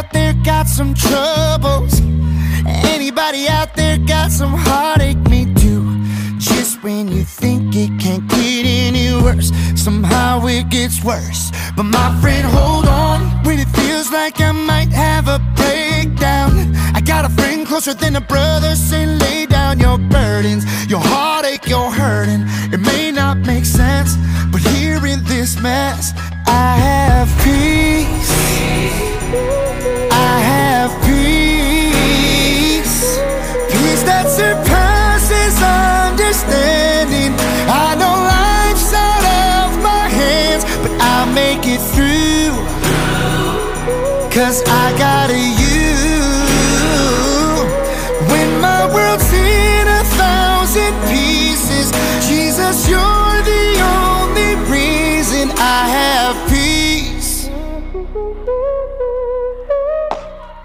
Out there got some troubles? Anybody out there got some heartache? Me too. Just when you think it can't get any worse, somehow it gets worse. But my friend, hold on when it feels like I might have a breakdown. I got a friend closer than a brother, say lay down your burdens, your heartache, your hurting. It may not make sense, but here in this mess, I have peace. Cause I got you. When my world's in a thousand pieces, Jesus, you're the only reason I have peace.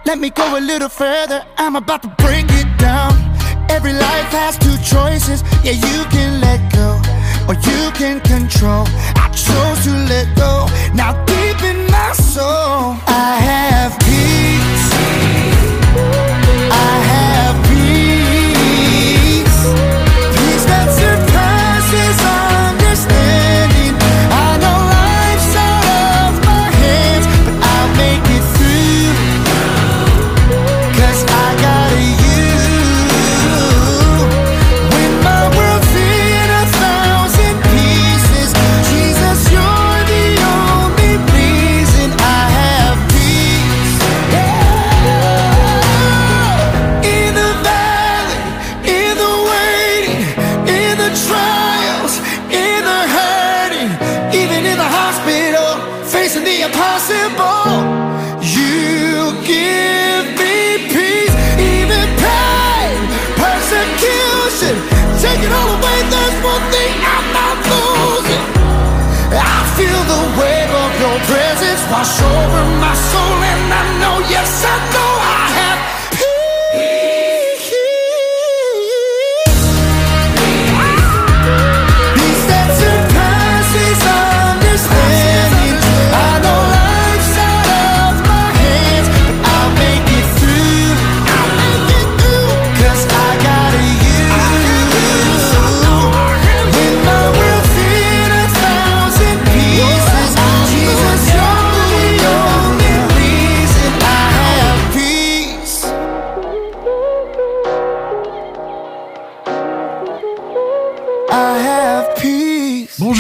Let me go a little further. I'm about to break it down. Every life has two choices. Yeah, you can let go or you can control. I chose to let go. Now, deep soul, I have peace.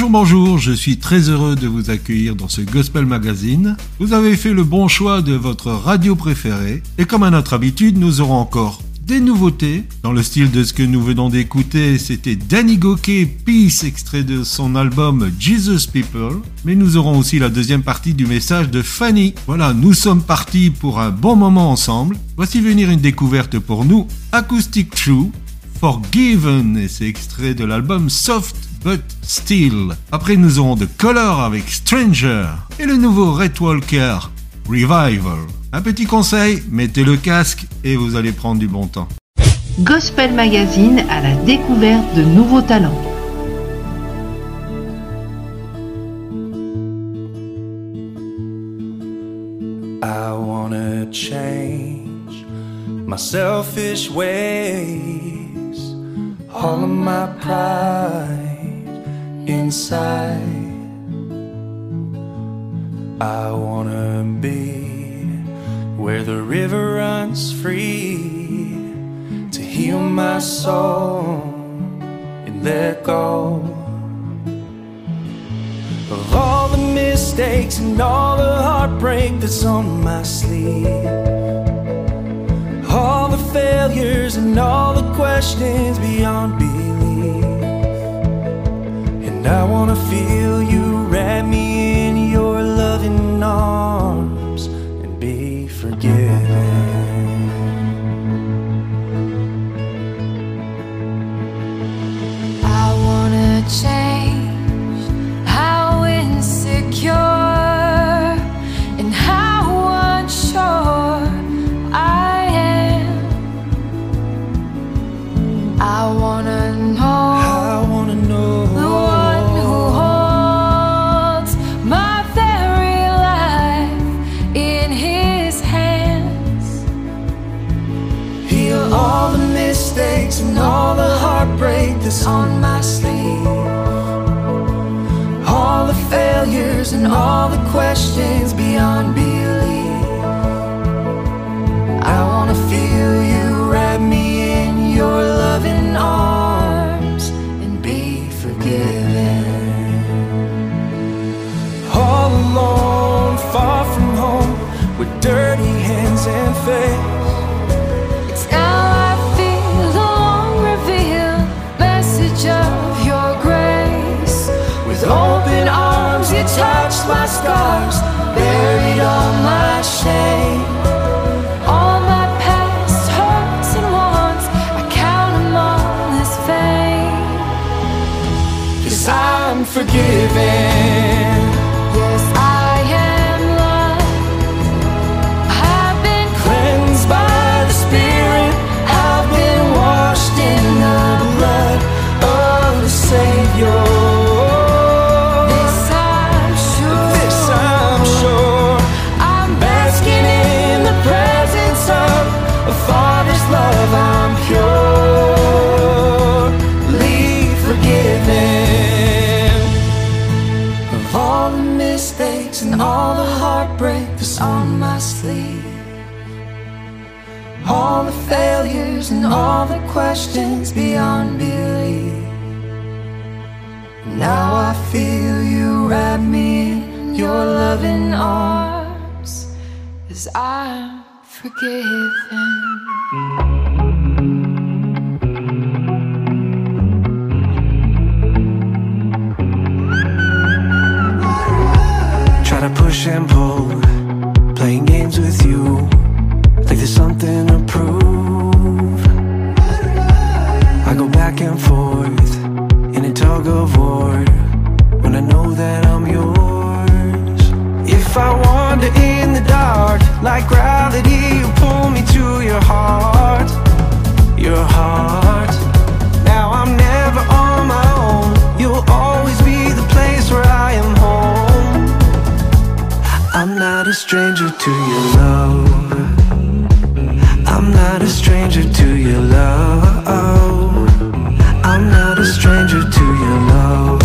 Bonjour, je suis très heureux de vous accueillir dans ce Gospel Magazine. Vous avez fait le bon choix de votre radio préférée et comme à notre habitude, nous aurons encore des nouveautés dans le style de ce que nous venons d'écouter. C'était Danny Gokey, Peace, extrait de son album Jesus People. Mais nous aurons aussi la deuxième partie du message de Fanny. Voilà, nous sommes partis pour un bon moment ensemble. Voici venir une découverte pour nous, Acoustic True. Forgiven et c'est extrait de l'album Soft But Still. Après nous aurons The Color avec Stranger et le nouveau Red Walker Revival. Un petit conseil, mettez le casque et vous allez prendre du bon temps. Gospel Magazine à la découverte de nouveaux talents. I wanna change my selfish ways, all of my pride inside. I wanna be where the river runs free to heal my soul and let go of all the mistakes and all the heartbreak that's on my sleeve. All the failures and all the questions beyond belief. And I wanna feel you wrap me in your loving arms and be forgiven. I wanna change. sleep. All the failures and all the questions beyond belief. Now I feel you wrap me in your loving arms as I'm forgiven. push and pull Playing games with you Like there's something to prove. I go back and forth In a tug of war When I know that I'm yours. If I wander in the dark Like gravity you pull me to your heart Your heart. not a stranger to your love. I'm not a stranger to your love. I'm not a stranger to your love.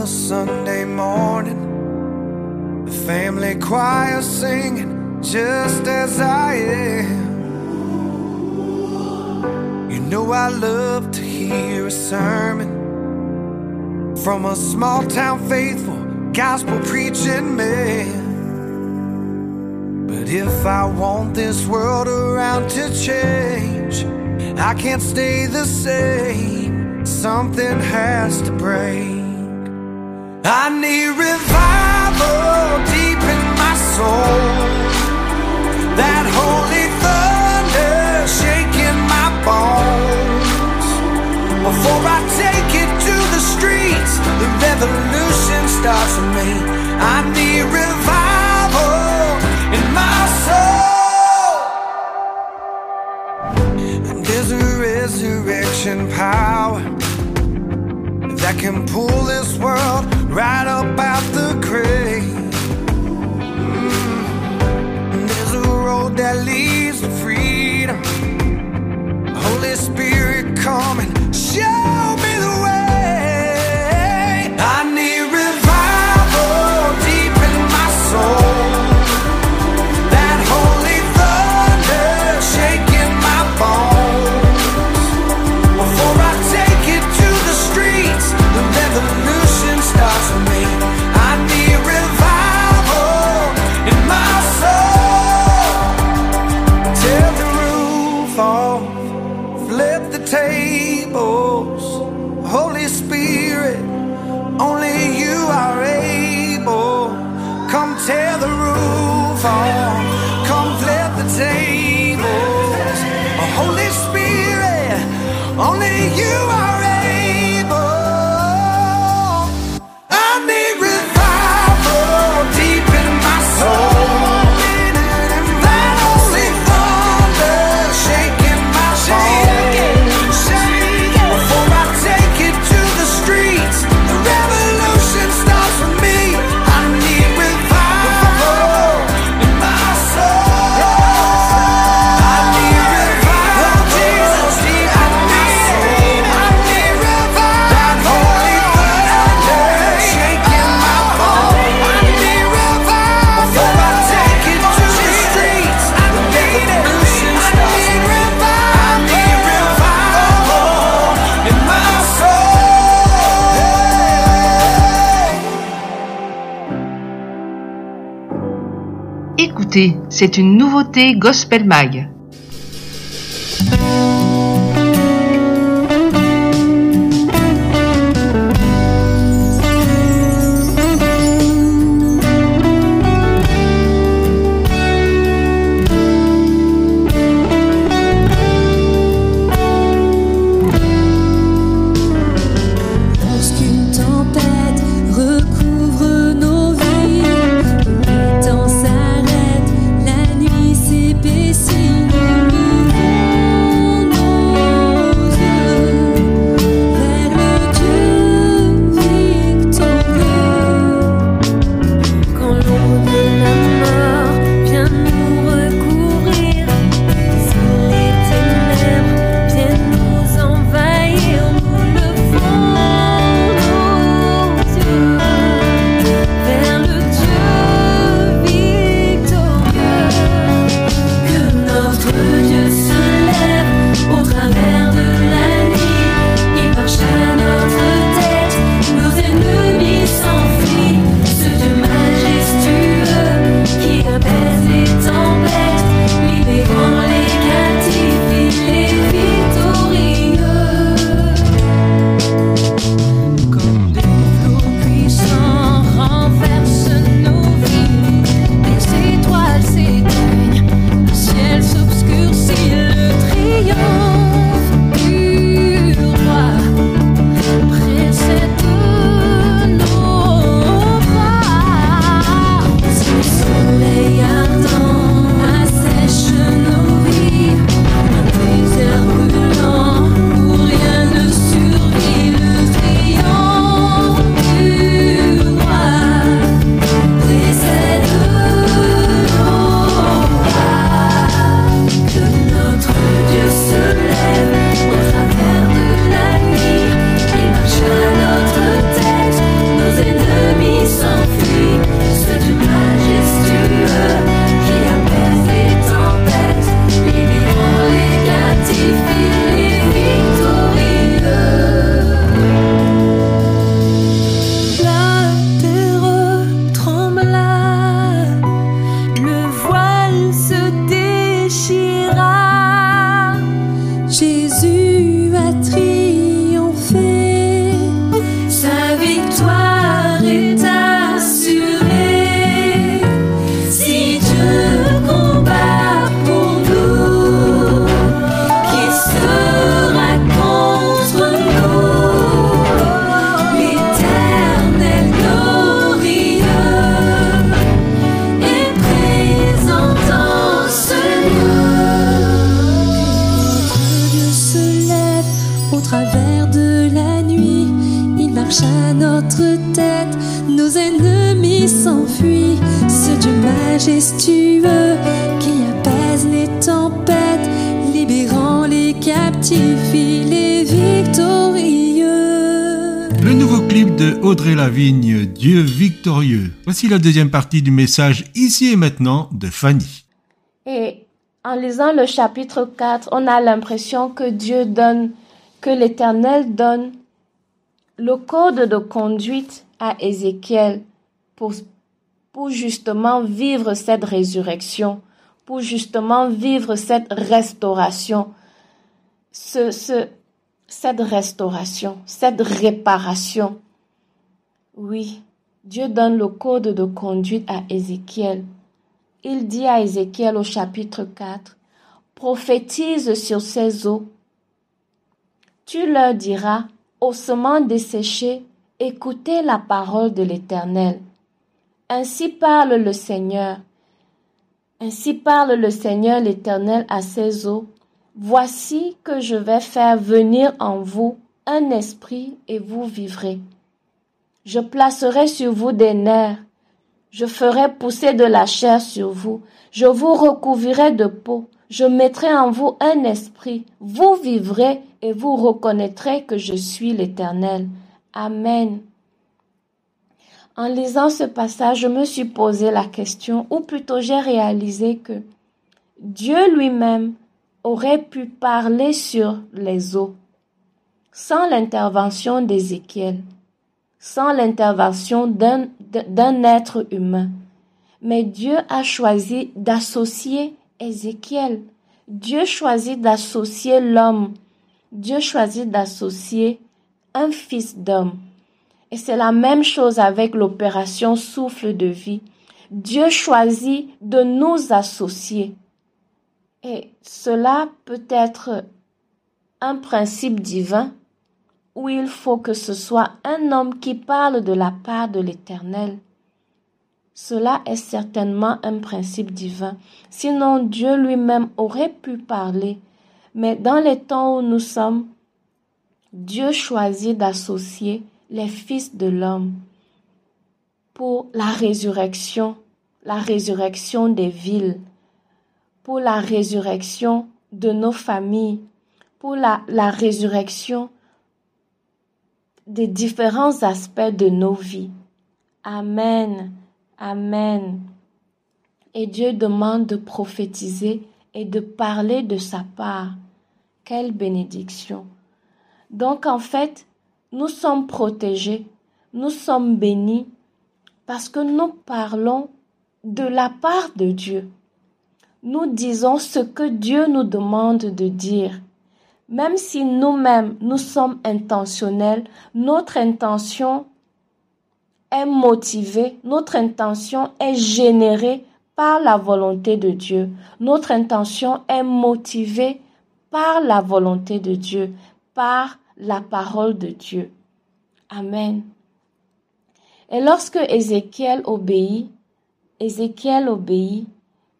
A Sunday morning. The family choir singing just as I am. You know, I love to hear a sermon from a small town faithful gospel preaching man. But if I want this world around to change, I can't stay the same. Something has to break. I need revival deep in my soul. That holy thunder shaking my bones. Before I take it to the streets, the revolution starts with me. I need revival in my soul. And there's a resurrection power that can pull this world right up out the grave. Mm. There's a road that leads to freedom. Holy Spirit, come and show you C'est une nouveauté Gospel Mag. Lavigne, Dieu victorieux. Voici la deuxième partie du message ici et maintenant de Fanny. Et en lisant le chapitre 4, on a l'impression que Dieu donne, que l'Éternel donne le code de conduite à Ézéchiel pour, pour justement vivre cette résurrection, pour justement vivre cette restauration, ce, cette restauration, cette réparation. Oui, Dieu donne le code de conduite à Ézéchiel. Il dit à Ézéchiel au chapitre 4, prophétise sur ces eaux. Tu leur diras, ossements desséchés, écoutez la parole de l'Éternel. Ainsi parle le Seigneur. Ainsi parle le Seigneur l'Éternel à ses eaux. Voici que je vais faire venir en vous un esprit et vous vivrez. Je placerai sur vous des nerfs. Je ferai pousser de la chair sur vous. Je vous recouvrirai de peau. Je mettrai en vous un esprit. Vous vivrez et vous reconnaîtrez que je suis l'Éternel. Amen. En lisant ce passage, je me suis posé la question, ou plutôt j'ai réalisé que Dieu lui-même aurait pu parler sur les eaux sans l'intervention d'Ézéchiel, sans l'intervention d'un être humain. Mais Dieu a choisi d'associer Ézéchiel. Dieu choisit d'associer l'homme. Dieu choisit d'associer un fils d'homme. Et c'est la même chose avec l'opération souffle de vie. Dieu choisit de nous associer. Et cela peut être un principe divin où il faut que ce soit un homme qui parle de la part de l'Éternel. Cela est certainement un principe divin. Sinon, Dieu lui-même aurait pu parler. Mais dans les temps où nous sommes, Dieu choisit d'associer les fils de l'homme pour la résurrection, la résurrection des villes, pour la résurrection de nos familles, pour la, la résurrection des différents aspects de nos vies. Amen. Amen. Et Dieu demande de prophétiser et de parler de sa part. Quelle bénédiction. Donc en fait, nous sommes protégés, nous sommes bénis parce que nous parlons de la part de Dieu. Nous disons ce que Dieu nous demande de dire. Même si nous-mêmes, nous sommes intentionnels, notre intention est motivée, notre intention est générée par la volonté de Dieu. Notre intention est motivée par la volonté de Dieu, par la parole de Dieu. Amen. Et lorsque Ézéchiel obéit, Ézéchiel obéit,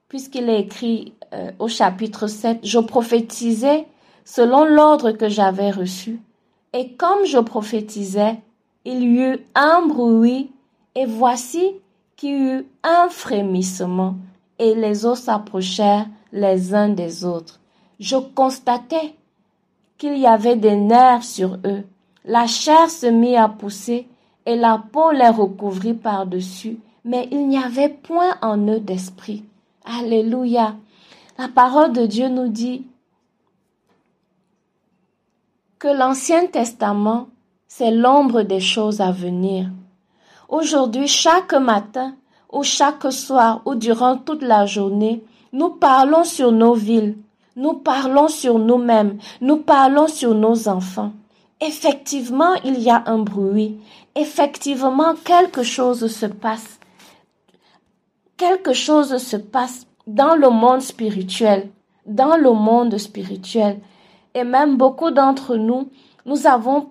puisqu'il est écrit euh, au chapitre 7, je prophétisais selon l'ordre que j'avais reçu. Et comme je prophétisais, il y eut un bruit, et voici qu'il y eut un frémissement, et les eaux s'approchèrent les uns des autres. Je constatais qu'il y avait des nerfs sur eux. La chair se mit à pousser, et la peau les recouvrit par-dessus, mais il n'y avait point en eux d'esprit. Alléluia. La parole de Dieu nous dit que l'Ancien Testament, c'est l'ombre des choses à venir. Aujourd'hui, chaque matin, ou chaque soir, ou durant toute la journée, nous parlons sur nos villes, nous parlons sur nous-mêmes, nous parlons sur nos enfants. Effectivement, il y a un bruit. Effectivement, quelque chose se passe. Quelque chose se passe dans le monde spirituel, dans le monde spirituel. Et même beaucoup d'entre nous, nous avons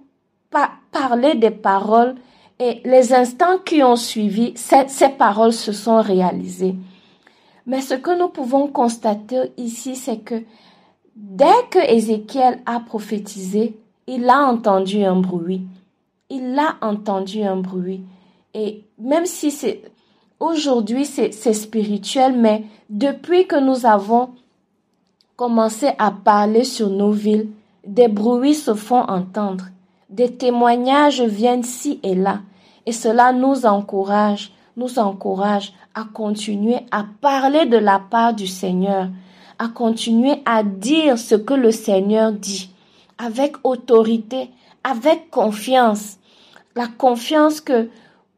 parlé des paroles et les instants qui ont suivi, ces, paroles se sont réalisées. Mais ce que nous pouvons constater ici, c'est que dès que Ézéchiel a prophétisé, il a entendu un bruit. il a entendu un bruit. Et même si c'est aujourd'hui c'est spirituel, mais depuis que nous avons commencé à parler sur nos villes, des bruits se font entendre, des témoignages viennent ci et là, et cela nous encourage, nous encourage à continuer à parler de la part du Seigneur, à continuer à dire ce que le Seigneur dit, avec autorité, avec confiance, la confiance que,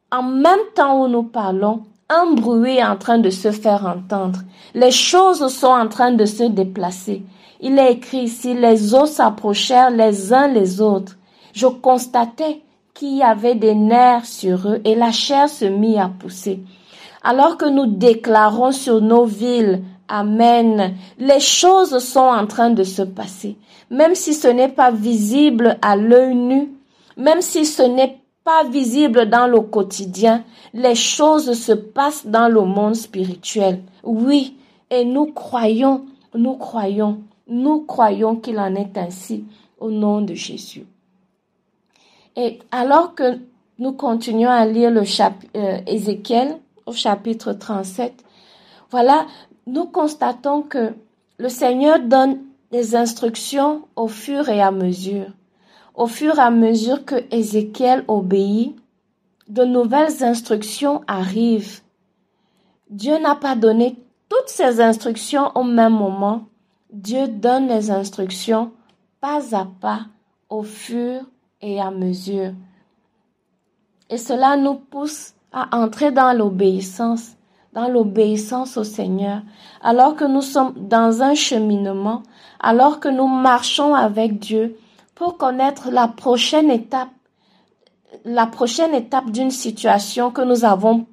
en même temps où nous parlons, un bruit est en train de se faire entendre. Les choses sont en train de se déplacer. Il est écrit ici, les eaux s'approchèrent les uns les autres. Je constatais qu'il y avait des nerfs sur eux et la chair se mit à pousser. Alors que nous déclarons sur nos villes, Amen, les choses sont en train de se passer. Même si ce n'est pas visible à l'œil nu, même si ce n'est pas visible dans le quotidien, les choses se passent dans le monde spirituel. Oui, et nous croyons, nous croyons, nous croyons qu'il en est ainsi au nom de Jésus. Et alors que nous continuons à lire le chapitre euh, Ézéchiel au chapitre 37, voilà, nous constatons que le Seigneur donne des instructions au fur et à mesure. Au fur et à mesure que Ézéchiel obéit, de nouvelles instructions arrivent. Dieu n'a pas donné toutes ces instructions au même moment. Dieu donne les instructions pas à pas au fur et à mesure. Et cela nous pousse à entrer dans l'obéissance, dans l'obéissance au Seigneur, alors que nous sommes dans un cheminement, alors que nous marchons avec Dieu pour connaître la prochaine étape, la prochaine étape d'une situation que nous avons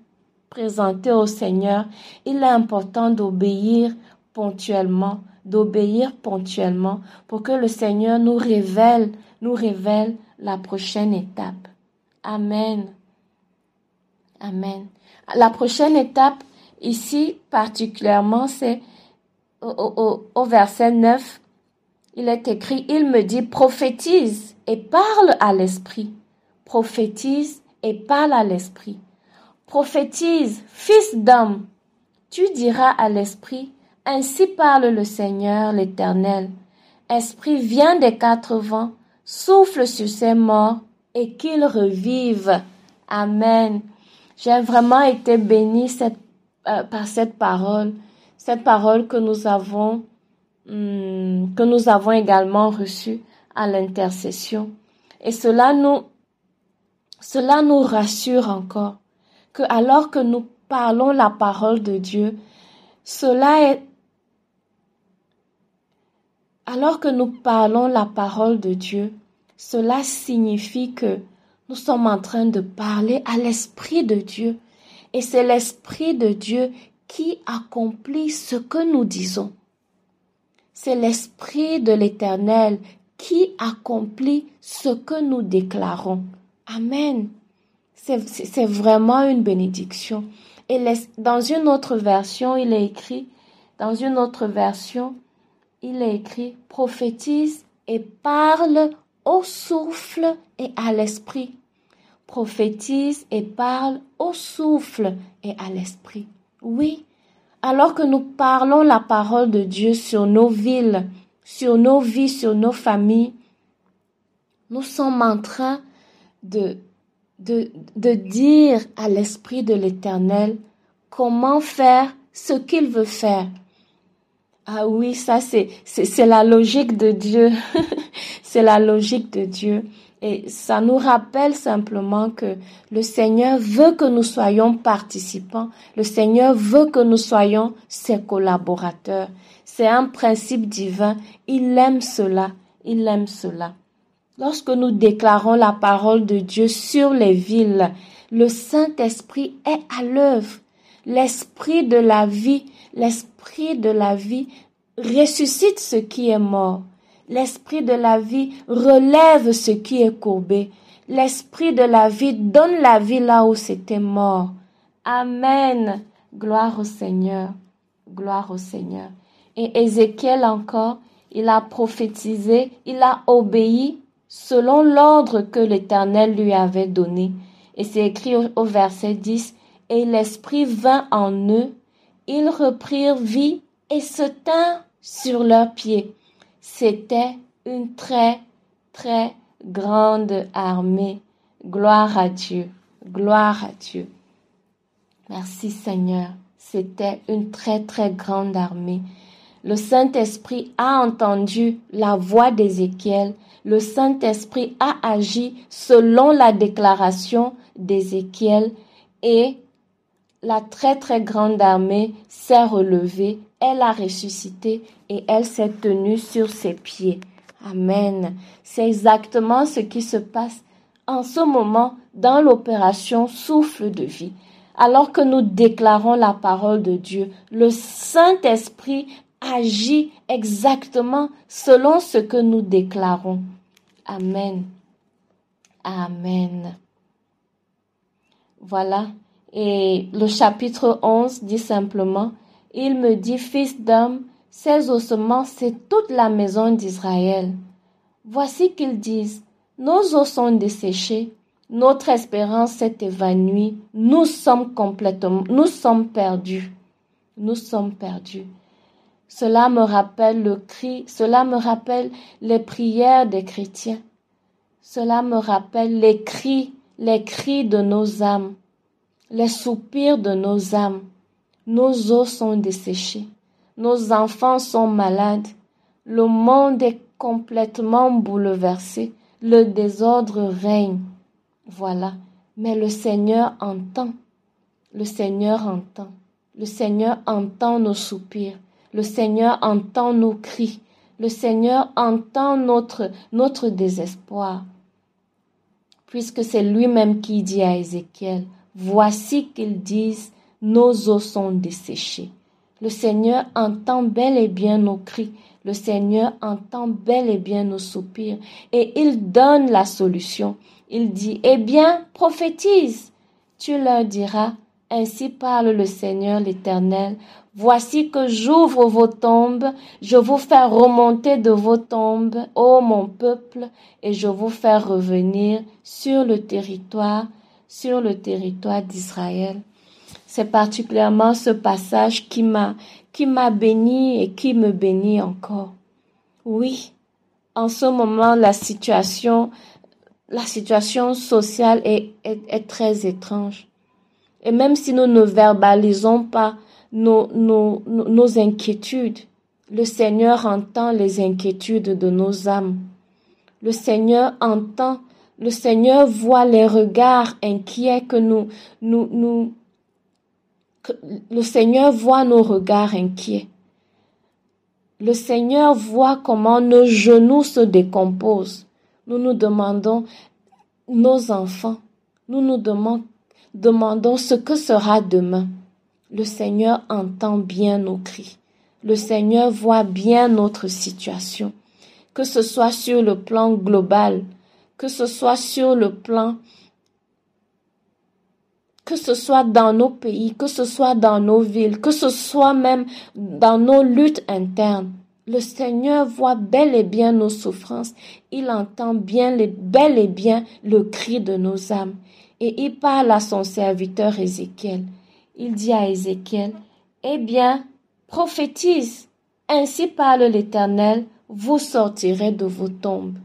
présentée au Seigneur. Il est important d'obéir ponctuellement, d'obéir ponctuellement pour que le Seigneur nous révèle, nous révèle la prochaine étape. Amen. Amen. La prochaine étape, ici particulièrement, c'est au, au, au, verset 9. Il est écrit, il me dit, prophétise et parle à l'esprit. Prophétise et parle à l'esprit. Prophétise, fils d'homme. Tu diras à l'esprit, ainsi parle le Seigneur l'Éternel. Esprit, viens des quatre vents, souffle sur ces morts et qu'ils revivent. Amen. J'ai vraiment été cette, euh, par cette parole, cette parole que nous avons, que nous avons également reçue à l'intercession. Et cela nous, rassure encore que alors que nous parlons la parole de Dieu, alors que nous parlons la parole de Dieu, cela signifie que nous sommes en train de parler à l'Esprit de Dieu. Et c'est l'Esprit de Dieu qui accomplit ce que nous disons. C'est l'Esprit de l'Éternel qui accomplit ce que nous déclarons. Amen. C'est vraiment une bénédiction. Et dans une autre version, il est écrit, dans une autre version, il est écrit, prophétise et parle au souffle et à l'esprit. Prophétise et parle au souffle et à l'esprit. Oui, alors que nous parlons la parole de Dieu sur nos villes, sur nos vies, sur nos familles, nous sommes en train de, de, de dire à l'Esprit de l'Éternel comment faire ce qu'il veut faire. Ah oui, ça c'est, c'est, la logique de Dieu. c'est la logique de Dieu. Et ça nous rappelle simplement que le Seigneur veut que nous soyons participants. Le Seigneur veut que nous soyons ses collaborateurs. C'est un principe divin. Il aime cela. Il aime cela. Lorsque nous déclarons la parole de Dieu sur les villes, le Saint-Esprit est à l'œuvre. L'Esprit de la vie, l'Esprit de la vie ressuscite ce qui est mort. L'Esprit de la vie relève ce qui est courbé. L'Esprit de la vie donne la vie là où c'était mort. Amen. Gloire au Seigneur. Gloire au Seigneur. Et Ézéchiel encore, il a prophétisé, il a obéi selon l'ordre que l'Éternel lui avait donné. Et c'est écrit au, verset 10, Et l'Esprit vint en eux, ils reprirent vie et se tinrent sur leurs pieds. C'était une très, très grande armée. Gloire à Dieu, gloire à Dieu. Merci Seigneur. C'était une très, très grande armée. Le Saint-Esprit a entendu la voix d'Ézéchiel. Le Saint-Esprit a agi selon la déclaration d'Ézéchiel et la très très grande armée s'est relevée, elle a ressuscité et elle s'est tenue sur ses pieds. Amen. C'est exactement ce qui se passe en ce moment dans l'opération souffle de vie. Alors que nous déclarons la parole de Dieu, le Saint-Esprit agit exactement selon ce que nous déclarons. Amen. Amen. Voilà. Et le chapitre 11 dit simplement, il me dit, fils d'homme, ces ossements, c'est toute la maison d'Israël. Voici qu'ils disent, nos os sont desséchés, notre espérance s'est évanouie, nous sommes complètement, nous sommes perdus. Nous sommes perdus. Cela me rappelle le cri, cela me rappelle les prières des chrétiens. Cela me rappelle les cris, les cris de nos âmes, les soupirs de nos âmes. Nos os sont desséchés, nos enfants sont malades, le monde est complètement bouleversé, le désordre règne. Voilà. Mais le Seigneur entend. Le Seigneur entend. Le Seigneur entend nos soupirs. Le Seigneur entend nos cris. Le Seigneur entend notre, notre désespoir. Puisque c'est lui-même qui dit à Ézéchiel, voici qu'ils disent, nos os sont desséchés. Le Seigneur entend bel et bien nos cris. Le Seigneur entend bel et bien nos soupirs. Et il donne la solution. Il dit, eh bien, prophétise. Tu leur diras, ainsi parle le Seigneur l'Éternel. Voici que j'ouvre vos tombes, je vous fais remonter de vos tombes, ô mon peuple, et je vous fais revenir sur le territoire, sur le territoire d'Israël. C'est particulièrement ce passage qui m'a, qui m'a béni et qui me bénit encore. Oui, en ce moment, la situation, la situation sociale est, est, est très étrange. Et même si nous ne verbalisons pas nos, nos, nos inquiétudes, le Seigneur entend les inquiétudes de nos âmes. Le Seigneur entend, le Seigneur voit les regards inquiets que nous, nous, nous, le Seigneur voit nos regards inquiets. Le Seigneur voit comment nos genoux se décomposent. Nous nous demandons, nos enfants, nous nous demandons, ce que sera demain. Le Seigneur entend bien nos cris. Le Seigneur voit bien notre situation. Que ce soit sur le plan global, que ce soit sur le plan que ce soit dans nos pays, que ce soit dans nos villes, que ce soit même dans nos luttes internes. Le Seigneur voit bel et bien nos souffrances. Il entend bien bel et bien le cri de nos âmes. Et il parle à son serviteur Ézéchiel. Il dit à Ézéchiel, Eh bien, prophétise. Ainsi parle l'Éternel, vous sortirez de vos tombes.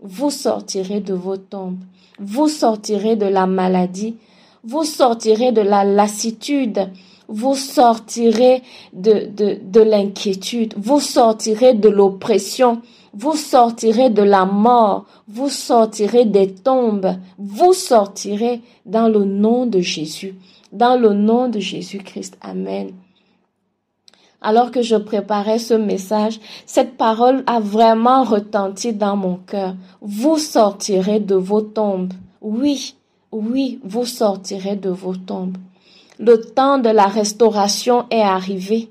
Vous sortirez de vos tombes. Vous sortirez de la maladie. Vous sortirez de la lassitude. Vous sortirez de, de, de l'inquiétude. Vous sortirez de l'oppression. Vous sortirez de la mort. Vous sortirez des tombes. Vous sortirez dans le nom de Jésus. Dans le nom de Jésus-Christ. Amen. Alors que je préparais ce message, cette parole a vraiment retenti dans mon cœur. Vous sortirez de vos tombes. Oui, oui, vous sortirez de vos tombes. Le temps de la restauration est arrivé.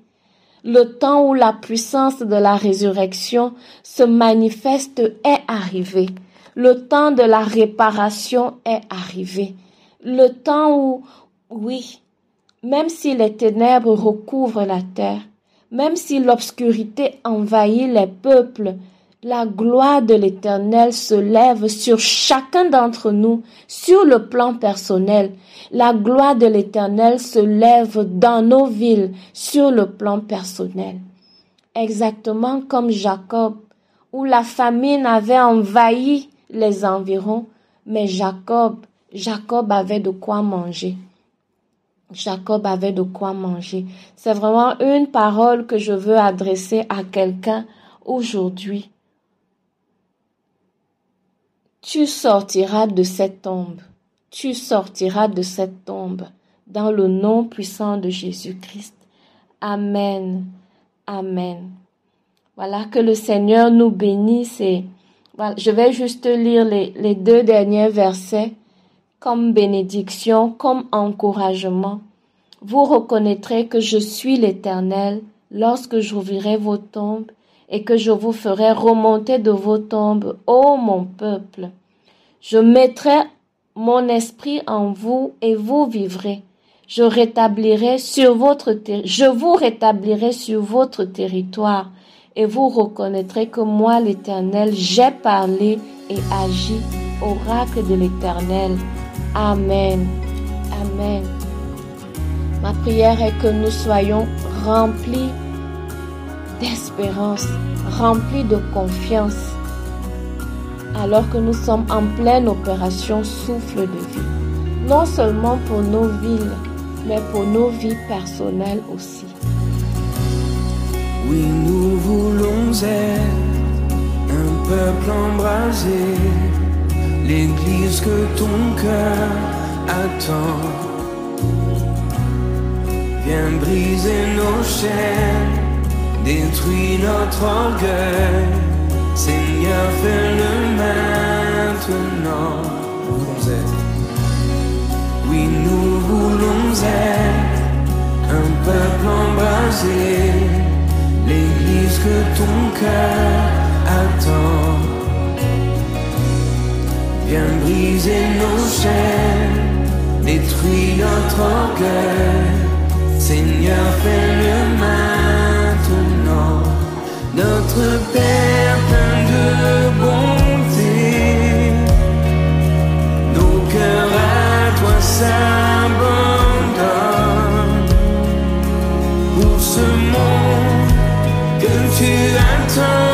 Le temps où la puissance de la résurrection se manifeste est arrivé. Le temps de la réparation est arrivé. Le temps où, oui, même si les ténèbres recouvrent la terre, même si l'obscurité envahit les peuples, La gloire de l'Éternel se lève sur chacun d'entre nous, sur le plan personnel. La gloire de l'Éternel se lève dans nos villes, sur le plan personnel. Exactement comme Jacob, où la famine avait envahi les environs, mais Jacob, Jacob avait de quoi manger. Jacob avait de quoi manger. C'est vraiment une parole que je veux adresser à quelqu'un aujourd'hui. Tu sortiras de cette tombe. Tu sortiras de cette tombe dans le nom puissant de Jésus-Christ. Amen. Amen. Voilà, que le Seigneur nous bénisse et je vais juste lire les, les deux derniers versets comme bénédiction, comme encouragement. Vous reconnaîtrez que je suis l'Éternel lorsque j'ouvrirai vos tombes et que je vous ferai remonter de vos tombes, ô mon peuple. Je mettrai mon esprit en vous et vous vivrez. Je rétablirai sur votre je vous rétablirai sur votre territoire et vous reconnaîtrez que moi l'Éternel j'ai parlé et agi oracle de l'Éternel. Amen. Amen. Ma prière est que nous soyons remplis d'espérance, remplis de confiance, alors que nous sommes en pleine opération souffle de vie. Non seulement pour nos villes, mais pour nos vies personnelles aussi. Oui, nous voulons être un peuple embrasé, l'église que ton cœur attend. Viens briser nos chaînes, détruis notre orgueil. Seigneur, fais-le maintenant. Nous voulons être. Oui, nous voulons être un peuple embrasé, l'église que ton cœur attend. Viens briser nos chaînes, détruis notre orgueil. Seigneur, fais-le maintenant. Notre Père plein de bonté, nos cœurs à toi s'abandonnent. Pour ce monde que tu as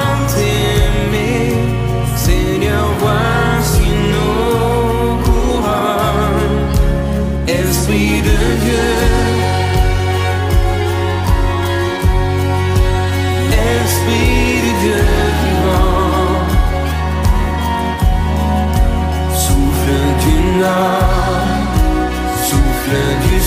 souffle du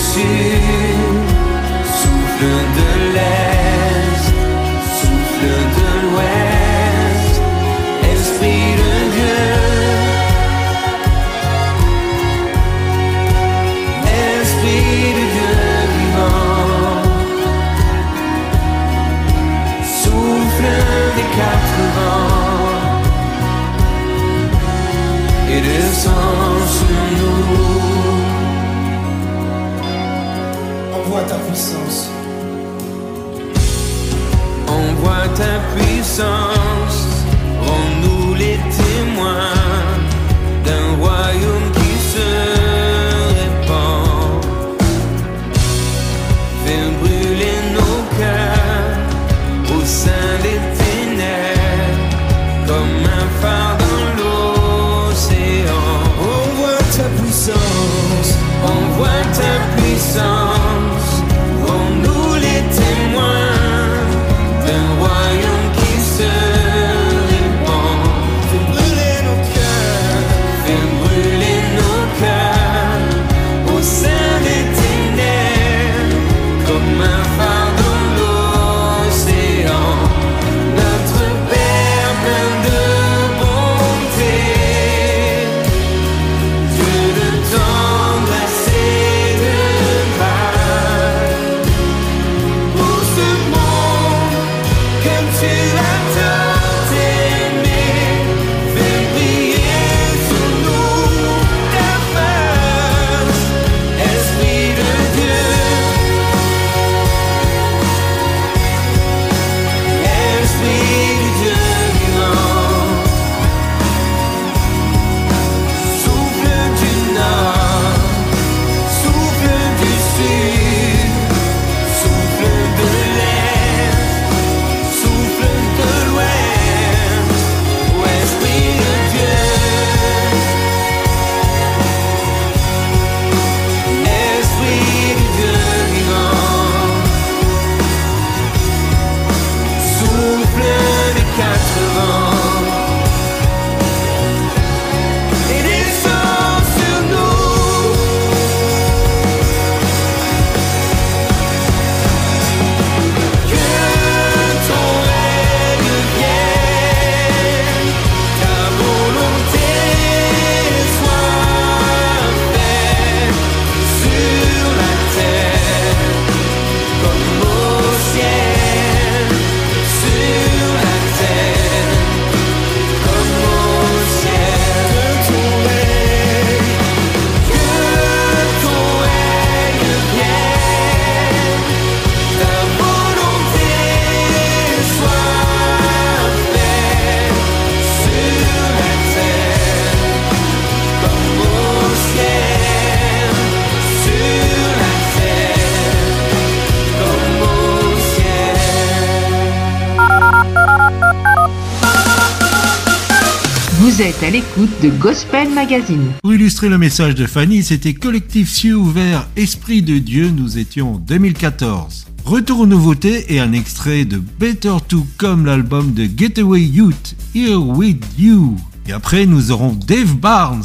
Vous êtes à l'écoute de Gospel Magazine. Pour illustrer le message de Fanny, c'était Collectif Cieux ouverts, Esprit de Dieu, nous étions en 2014. Retour aux nouveautés et un extrait de Better To Come, l'album de Getaway Youth, Here With You. Et après, nous aurons Dave Barnes,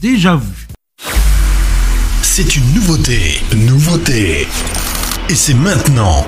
déjà vu. C'est une nouveauté, nouveauté. Et c'est maintenant.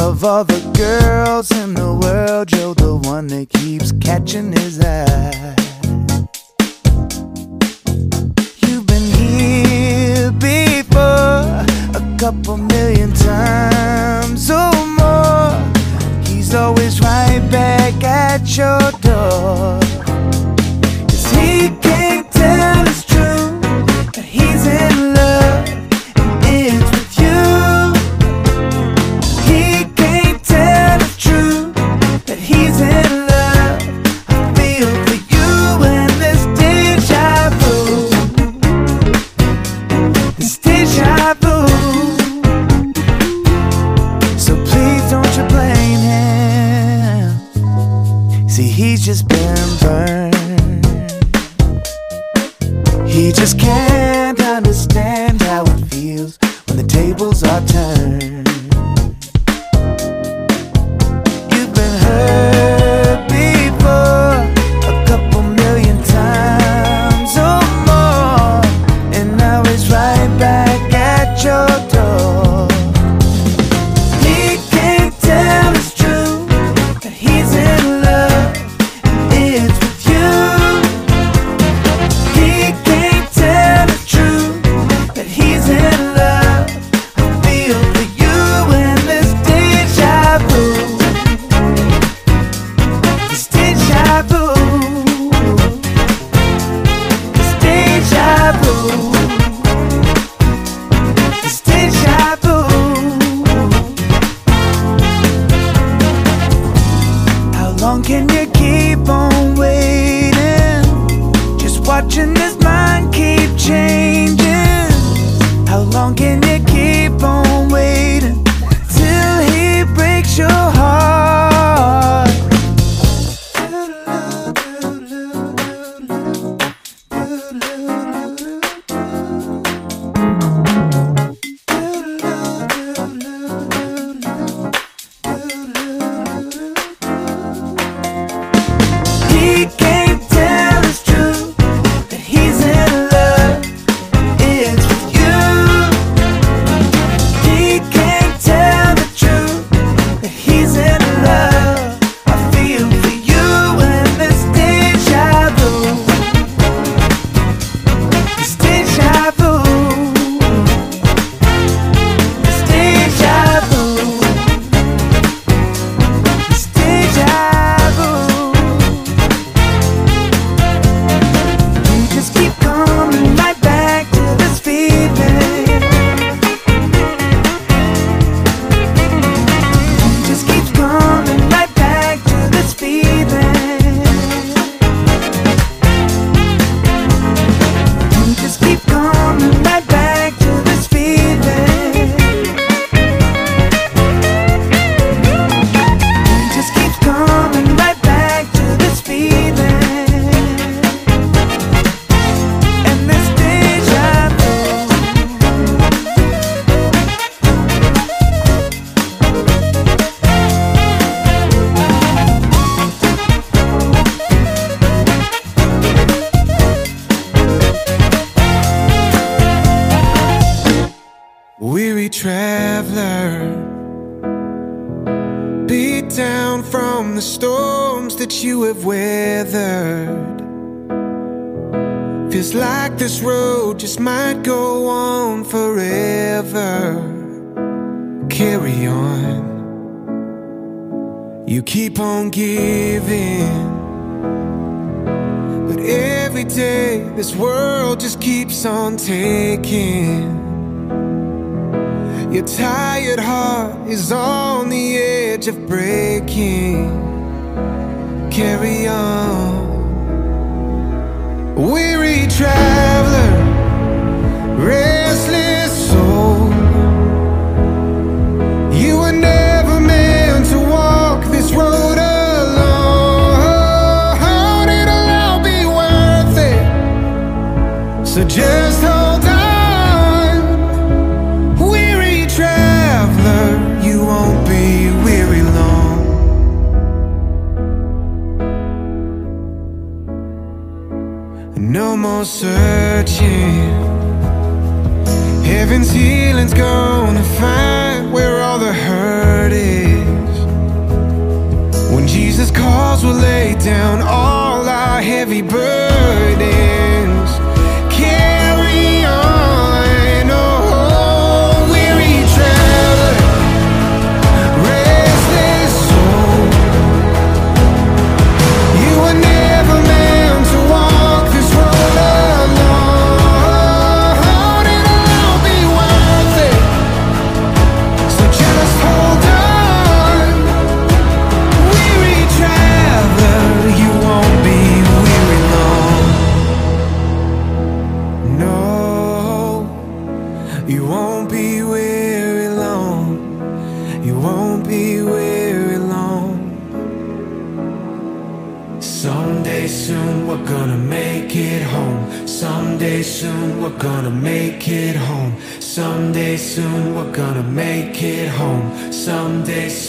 Of all the girls in the world, you're the one that keeps catching his eye. You've been here before, a couple million times or more. He's always right back at your door. change. weary traveler, beat down from the storms that you have weathered. Feels like this road just might go on forever. Carry on, you keep on giving. But every day, this world just keeps on taking. Your tired heart is on the edge of breaking. Carry on, weary traveler, restless. searching. Heaven's healing's gonna find where all the hurt is. When Jesus calls, we'll lay down all our heavy burdens.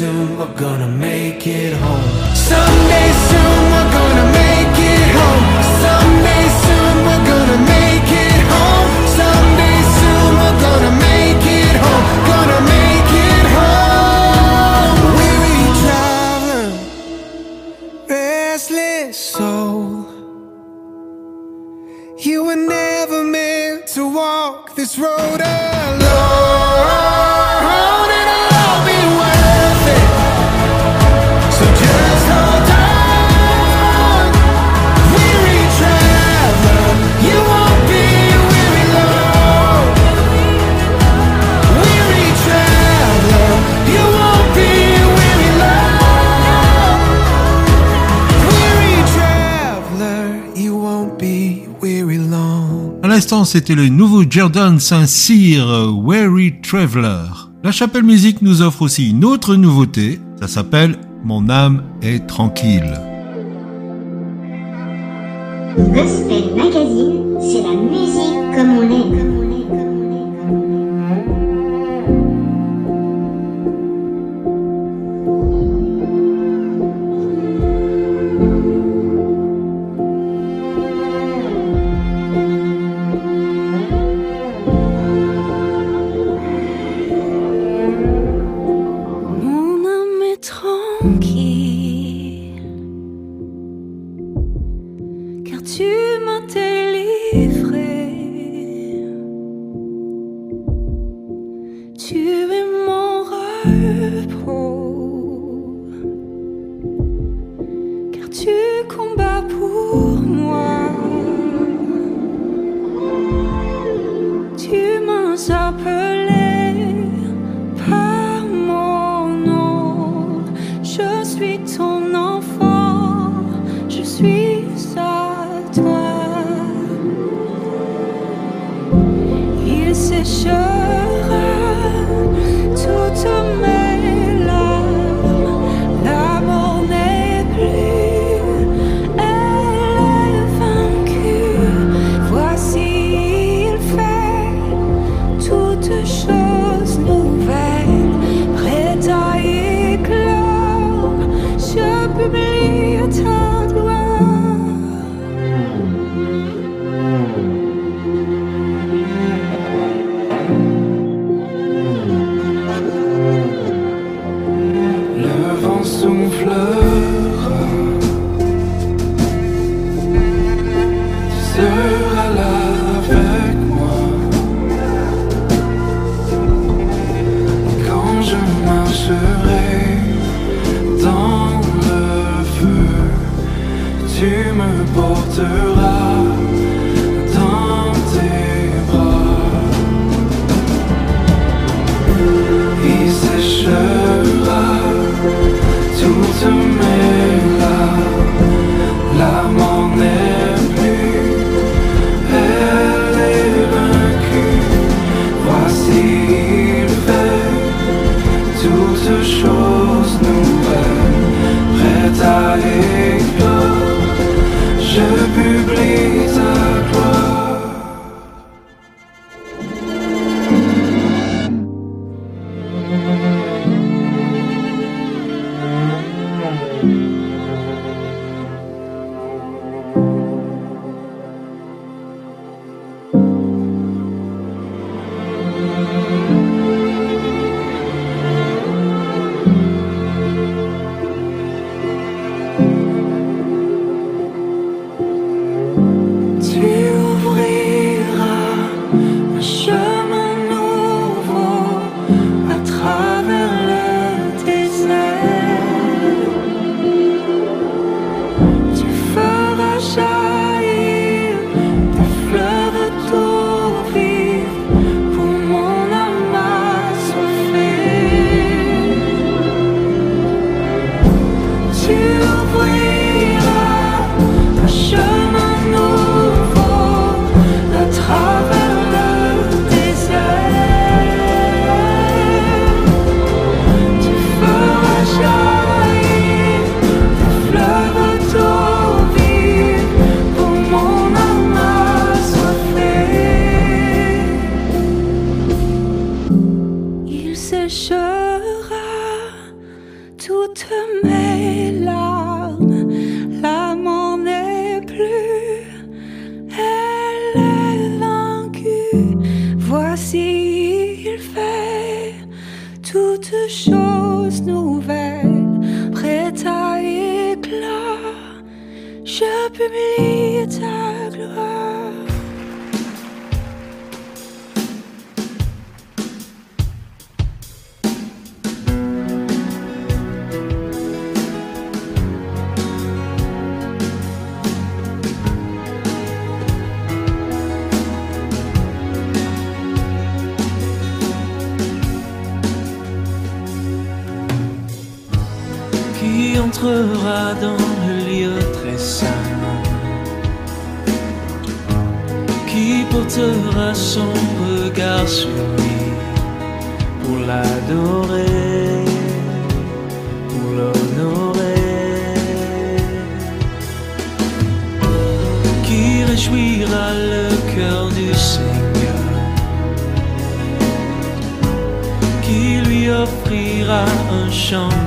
soon we're gonna make it home. c'était le nouveau Jordan Saint-Cyr Weary Traveler. La Chapelle Musique nous offre aussi une autre nouveauté, ça s'appelle Mon âme est tranquille. Gospel Magazine, c'est la musique return. Qui entrera dans portera son regard sur lui pour l'adorer, pour l'honorer, qui réjouira le cœur du Seigneur, qui lui offrira un chant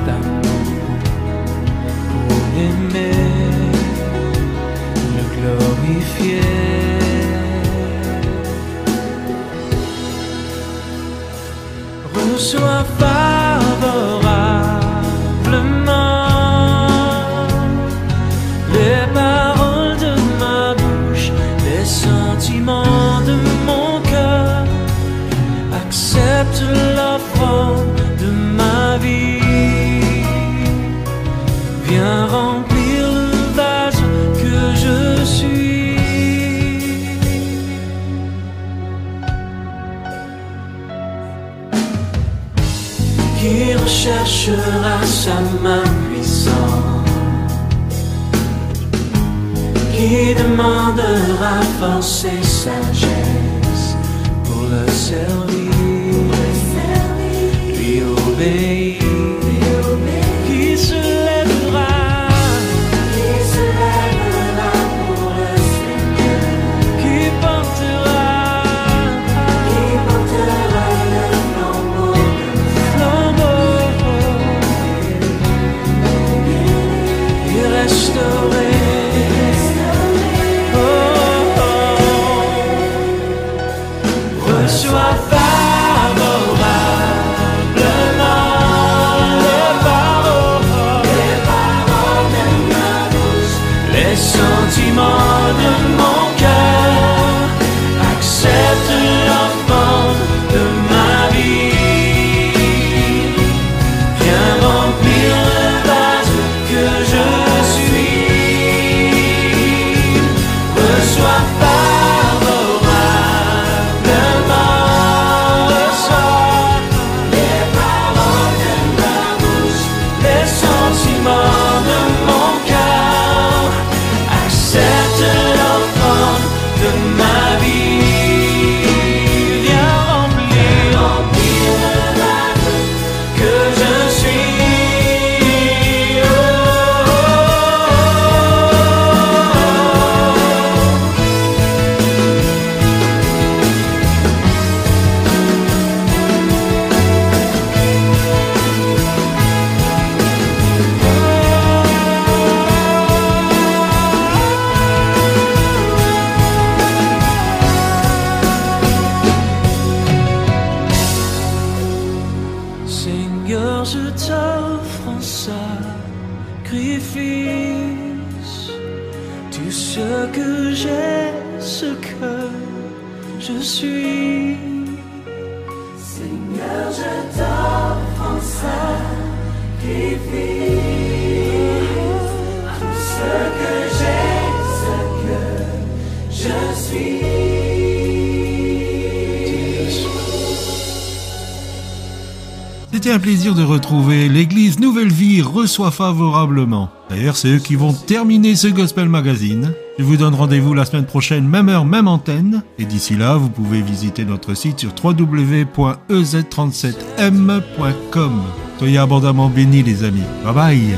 Qui recherchera sa main puissante, qui demandera force et sagesse pour le servir, lui obéir, retrouver l'église Nouvelle Vie reçoit favorablement. D'ailleurs, c'est eux qui vont terminer ce Gospel Magazine. Je vous donne rendez-vous la semaine prochaine, même heure, même antenne. Et d'ici là, vous pouvez visiter notre site sur www.ez37m.com. Soyez abondamment bénis, les amis. Bye bye.